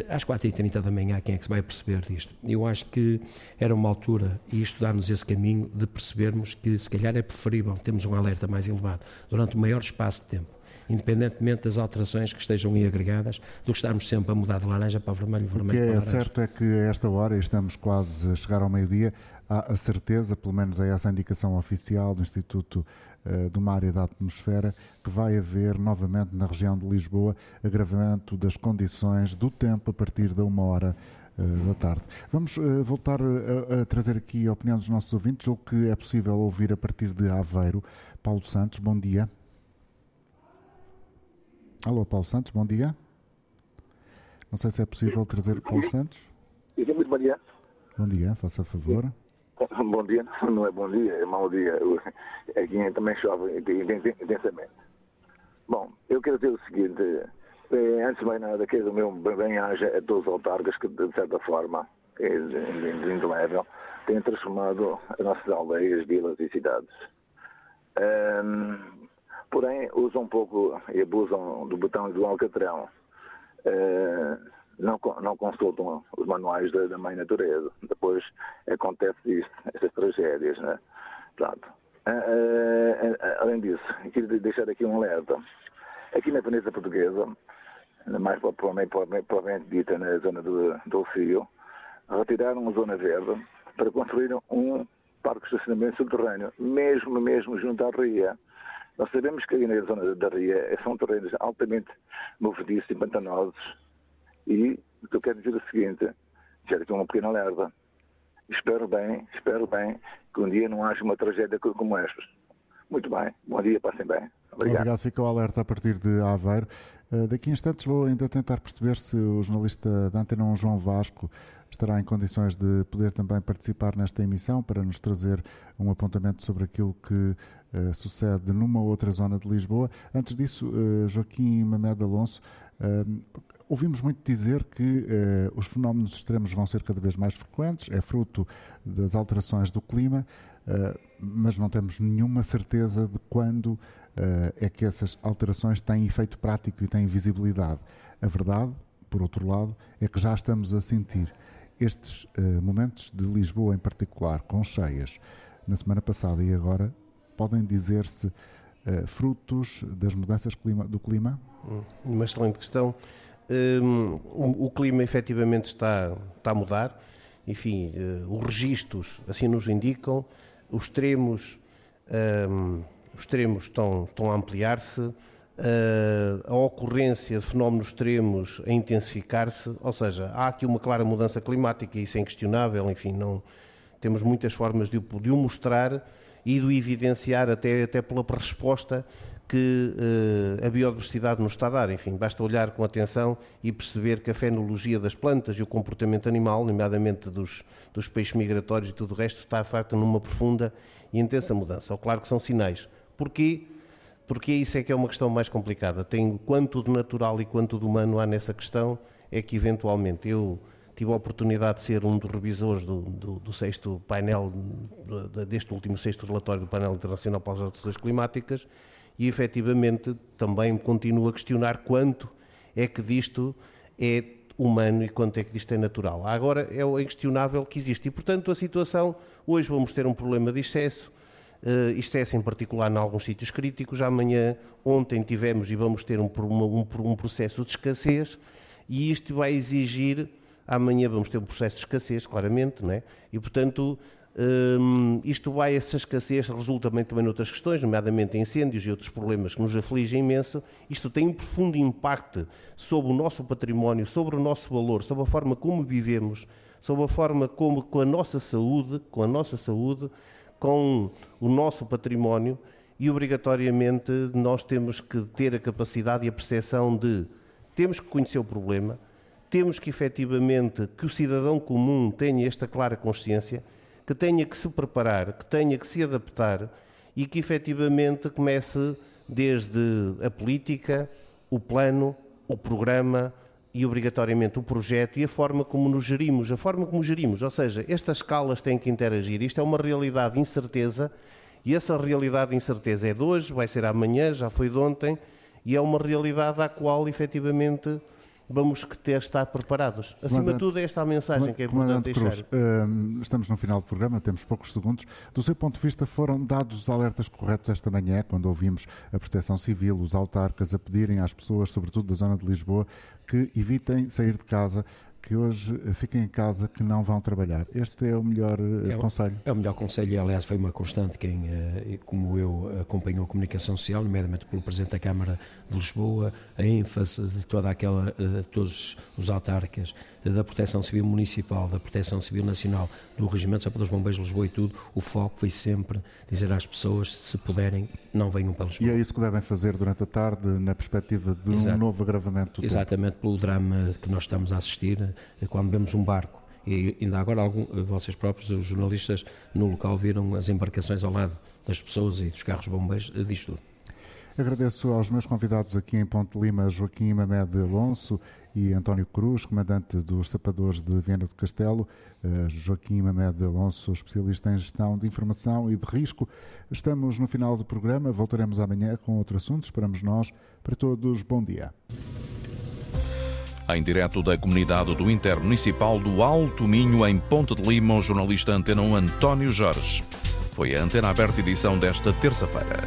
[SPEAKER 3] às 4h30 da manhã, quem é que se vai perceber disto? Eu acho que era uma altura, e isto dá-nos esse caminho, de percebermos que se calhar é preferível termos um alerta mais elevado durante um maior espaço de tempo independentemente das alterações que estejam aí agregadas, do que estarmos sempre a mudar de laranja para vermelho, vermelho
[SPEAKER 2] o que
[SPEAKER 3] é
[SPEAKER 2] para certo é que a esta hora, e estamos quase a chegar ao meio-dia, há a certeza, pelo menos é essa a indicação oficial do Instituto de uma área da atmosfera, que vai haver novamente na região de Lisboa agravamento das condições do tempo a partir da uma hora uh, da tarde. Vamos uh, voltar a, a, trazer aqui a opinião dos nossos ouvintes, ou que é possível ouvir a partir de Aveiro. Paulo Santos, bom dia. Alô, Paulo Santos, bom dia. Não sei se é possível trazer Paulo Santos.
[SPEAKER 14] Muito bom dia.
[SPEAKER 2] Bom dia, faça favor.
[SPEAKER 14] Bom dia, não é bom dia, é mau dia. Aqui também chove intensamente. Bom, eu quero dizer o seguinte, eh, antes de mais nada, quero o meu bem-aja a todos os autarcas que, de certa forma, é indelével, têm transformado as nossas aldeias, vilas e cidades. Um, porém, usam um pouco e abusam do botão do alcatrão. uh, não, não consultam os manuais da, da mãe natureza. Depois acontece isto, essas tragédias, né? Pronto. Uh, além disso, queria deixar aqui um alerta. Aqui na Península Portuguesa, mais provavelmente, dita na zona do, do retiraram uma zona verde para construir um parque de estacionamento subterrâneo, mesmo, mesmo junto à ria. Nós sabemos que ali na zona da ria são terrenos altamente movediços e pantanosos e o que eu quero dizer é o seguinte, já aqui uma pequena alerta. Espero bem, espero bem que um dia não haja uma tragédia como esta. Muito bem, bom dia, passem bem. Obrigado.
[SPEAKER 2] Obrigado, fica o alerta a partir de Aveiro. Uh, daqui a instantes vou ainda tentar perceber se o jornalista da 1, João Vasco, estará em condições de poder também participar nesta emissão para nos trazer um apontamento sobre aquilo que uh, sucede numa outra zona de Lisboa. Antes disso, uh, Joaquim Mamed Alonso, ouvimos muito dizer que os fenómenos extremos vão ser cada vez mais frequentes, é fruto das alterações do clima, mas não temos nenhuma certeza de quando é que essas alterações têm efeito prático e têm visibilidade. A verdade, por outro lado, é que já estamos a sentir estes uh, momentos de Lisboa em particular, com cheias, na semana passada e agora, podem dizer-se uh, frutos das mudanças clima, do clima?
[SPEAKER 6] Hum, uma excelente questão. Um, o, o, clima efetivamente está, está a mudar. Enfim, uh, os registros assim nos indicam. Os extremos, um, os extremos estão, estão a ampliar-se a ocorrência de fenómenos extremos a intensificar-se, ou seja, há aqui uma clara mudança climática, isso é inquestionável, enfim, não, temos muitas formas de, de o mostrar e de o evidenciar até, até pela resposta que uh, a biodiversidade nos está a dar. Enfim, basta olhar com atenção e perceber que a fenologia das plantas e o comportamento animal, nomeadamente dos, dos peixes migratórios e tudo o resto, está, de facto, numa profunda e intensa mudança. Claro que são sinais. Porquê? Porque isso é que é uma questão mais complicada. Tem quanto de natural e quanto de humano há nessa questão, é que eventualmente eu tive a oportunidade de ser um dos revisores do, do, do sexto painel, deste último sexto relatório do painel internacional para as alterações climáticas, e efetivamente também continuo a questionar quanto é que disto é humano e quanto é que disto é natural. Agora é inquestionável que existe e, portanto, a situação, hoje vamos ter um problema de excesso, Uh, isto é assim em particular em alguns sítios críticos. Amanhã, ontem tivemos e vamos ter um, um, um, processo de escassez e isto vai exigir, amanhã vamos ter um processo de escassez, claramente, não é? E, portanto, um, isto vai, essa escassez resulta também, também noutras questões, nomeadamente incêndios e outros problemas que nos afligem imenso. Isto tem um profundo impacto sobre o nosso património, sobre o nosso valor, sobre a forma como vivemos, sobre a forma como, com a nossa saúde, com a nossa saúde, com o nosso património e obrigatoriamente nós temos que ter a capacidade e a percepção de temos que conhecer o problema, temos que efetivamente que o cidadão comum tenha esta clara consciência, que tenha que se preparar, que tenha que se adaptar e que efetivamente comece desde a política, o plano, o programa, e obrigatoriamente o projeto e a forma como nos gerimos, a forma como gerimos, ou seja, estas escalas têm que interagir. Isto é uma realidade de incerteza e essa realidade de incerteza é de hoje, vai ser amanhã, já foi de ontem e é uma realidade à qual efetivamente vamos que ter estar preparados. Acima de tudo, é esta a mensagem que é importante deixar.
[SPEAKER 2] Uh, estamos no final do programa, temos poucos segundos. Do seu ponto de vista, foram dados os alertas corretos esta manhã, quando ouvimos a Proteção Civil, os autarcas a pedirem às pessoas, sobretudo da zona de Lisboa, que evitem sair de casa que hoje fiquem em casa, que não vão trabalhar. Este é o melhor eh, é, conselho?
[SPEAKER 3] É o melhor conselho e, aliás, foi uma constante quem, eh, como eu, acompanhou a comunicação social, nomeadamente pelo Presidente da Câmara de Lisboa, a ênfase de toda aquela, de eh, todos os autarcas, da Proteção Civil Municipal, da Proteção Civil Nacional, do Regimento só pelos Bombeiros de Lisboa e tudo, o foco foi sempre dizer às pessoas, se puderem, não venham para Lisboa.
[SPEAKER 2] E é isso que devem fazer durante a tarde, na perspectiva de Exato. um novo agravamento do
[SPEAKER 3] Exatamente, tempo. pelo drama que nós estamos a assistir, quando vemos um barco e ainda agora algum, vocês próprios, os jornalistas no local viram as embarcações ao lado das pessoas e dos carros bombeiros, disto tudo.
[SPEAKER 2] Agradeço aos meus convidados aqui em Ponte Lima, Joaquim Mamed Alonso e António Cruz, comandante dos Sapadores de Viana do Castelo, eh, Joaquim Mamed Alonso, especialista em gestão de informação e de risco. Estamos no final do programa, voltaremos amanhã com outro assunto, esperamos nós. Para todos, bom dia.
[SPEAKER 1] Em direto da comunidade do Intermunicipal do Alto Minho, em Ponte de Lima, o jornalista Antena 1 António Jorge. Foi a Antena Aberta edição desta terça-feira.